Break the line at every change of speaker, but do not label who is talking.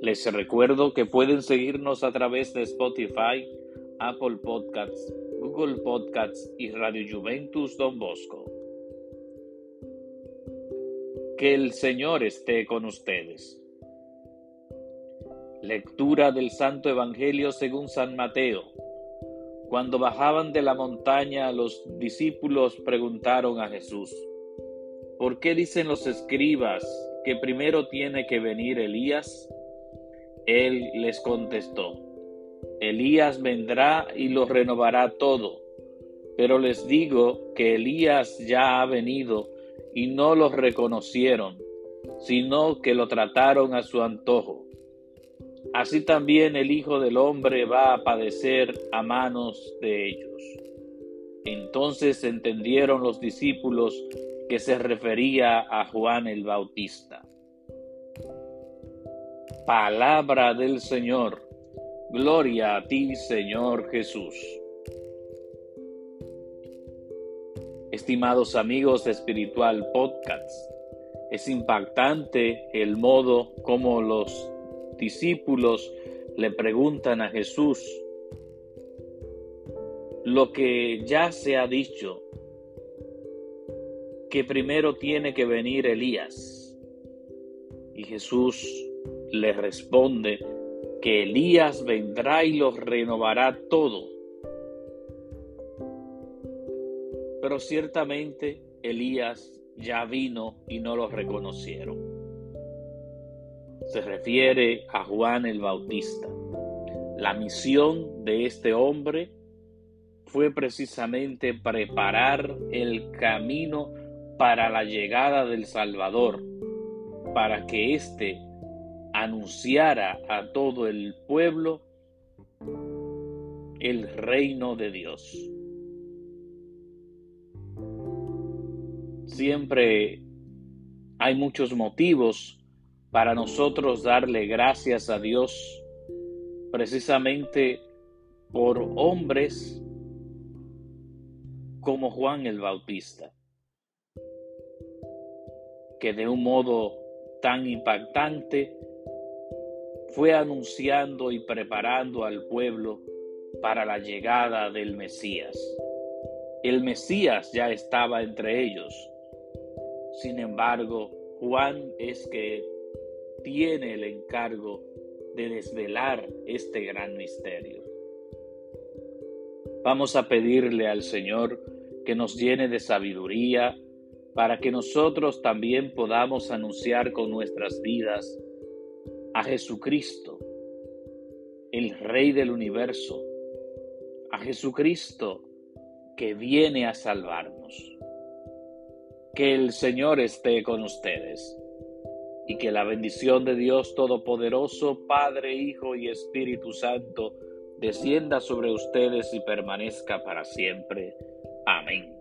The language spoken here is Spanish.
Les recuerdo que pueden seguirnos a través de Spotify, Apple Podcasts, Google Podcasts y Radio Juventus Don Bosco. Que el Señor esté con ustedes. Lectura del Santo Evangelio según San Mateo. Cuando bajaban de la montaña, los discípulos preguntaron a Jesús, ¿por qué dicen los escribas que primero tiene que venir Elías? Él les contestó, Elías vendrá y lo renovará todo, pero les digo que Elías ya ha venido y no los reconocieron, sino que lo trataron a su antojo. Así también el Hijo del Hombre va a padecer a manos de ellos. Entonces entendieron los discípulos que se refería a Juan el Bautista. Palabra del Señor. Gloria a ti, Señor Jesús. Estimados amigos de Espiritual Podcast, es impactante el modo como los discípulos le preguntan a Jesús lo que ya se ha dicho, que primero tiene que venir Elías. Y Jesús le responde que Elías vendrá y los renovará todo Pero ciertamente Elías ya vino y no lo reconocieron. Se refiere a Juan el Bautista. La misión de este hombre fue precisamente preparar el camino para la llegada del Salvador, para que éste anunciara a todo el pueblo el reino de Dios. siempre hay muchos motivos para nosotros darle gracias a Dios precisamente por hombres como Juan el Bautista, que de un modo tan impactante fue anunciando y preparando al pueblo para la llegada del Mesías. El Mesías ya estaba entre ellos, sin embargo, Juan es que tiene el encargo de desvelar este gran misterio. Vamos a pedirle al Señor que nos llene de sabiduría para que nosotros también podamos anunciar con nuestras vidas a Jesucristo, el Rey del universo, a Jesucristo que viene a salvarnos. Que el Señor esté con ustedes y que la bendición de Dios Todopoderoso, Padre, Hijo y Espíritu Santo, descienda sobre ustedes y permanezca para siempre. Amén.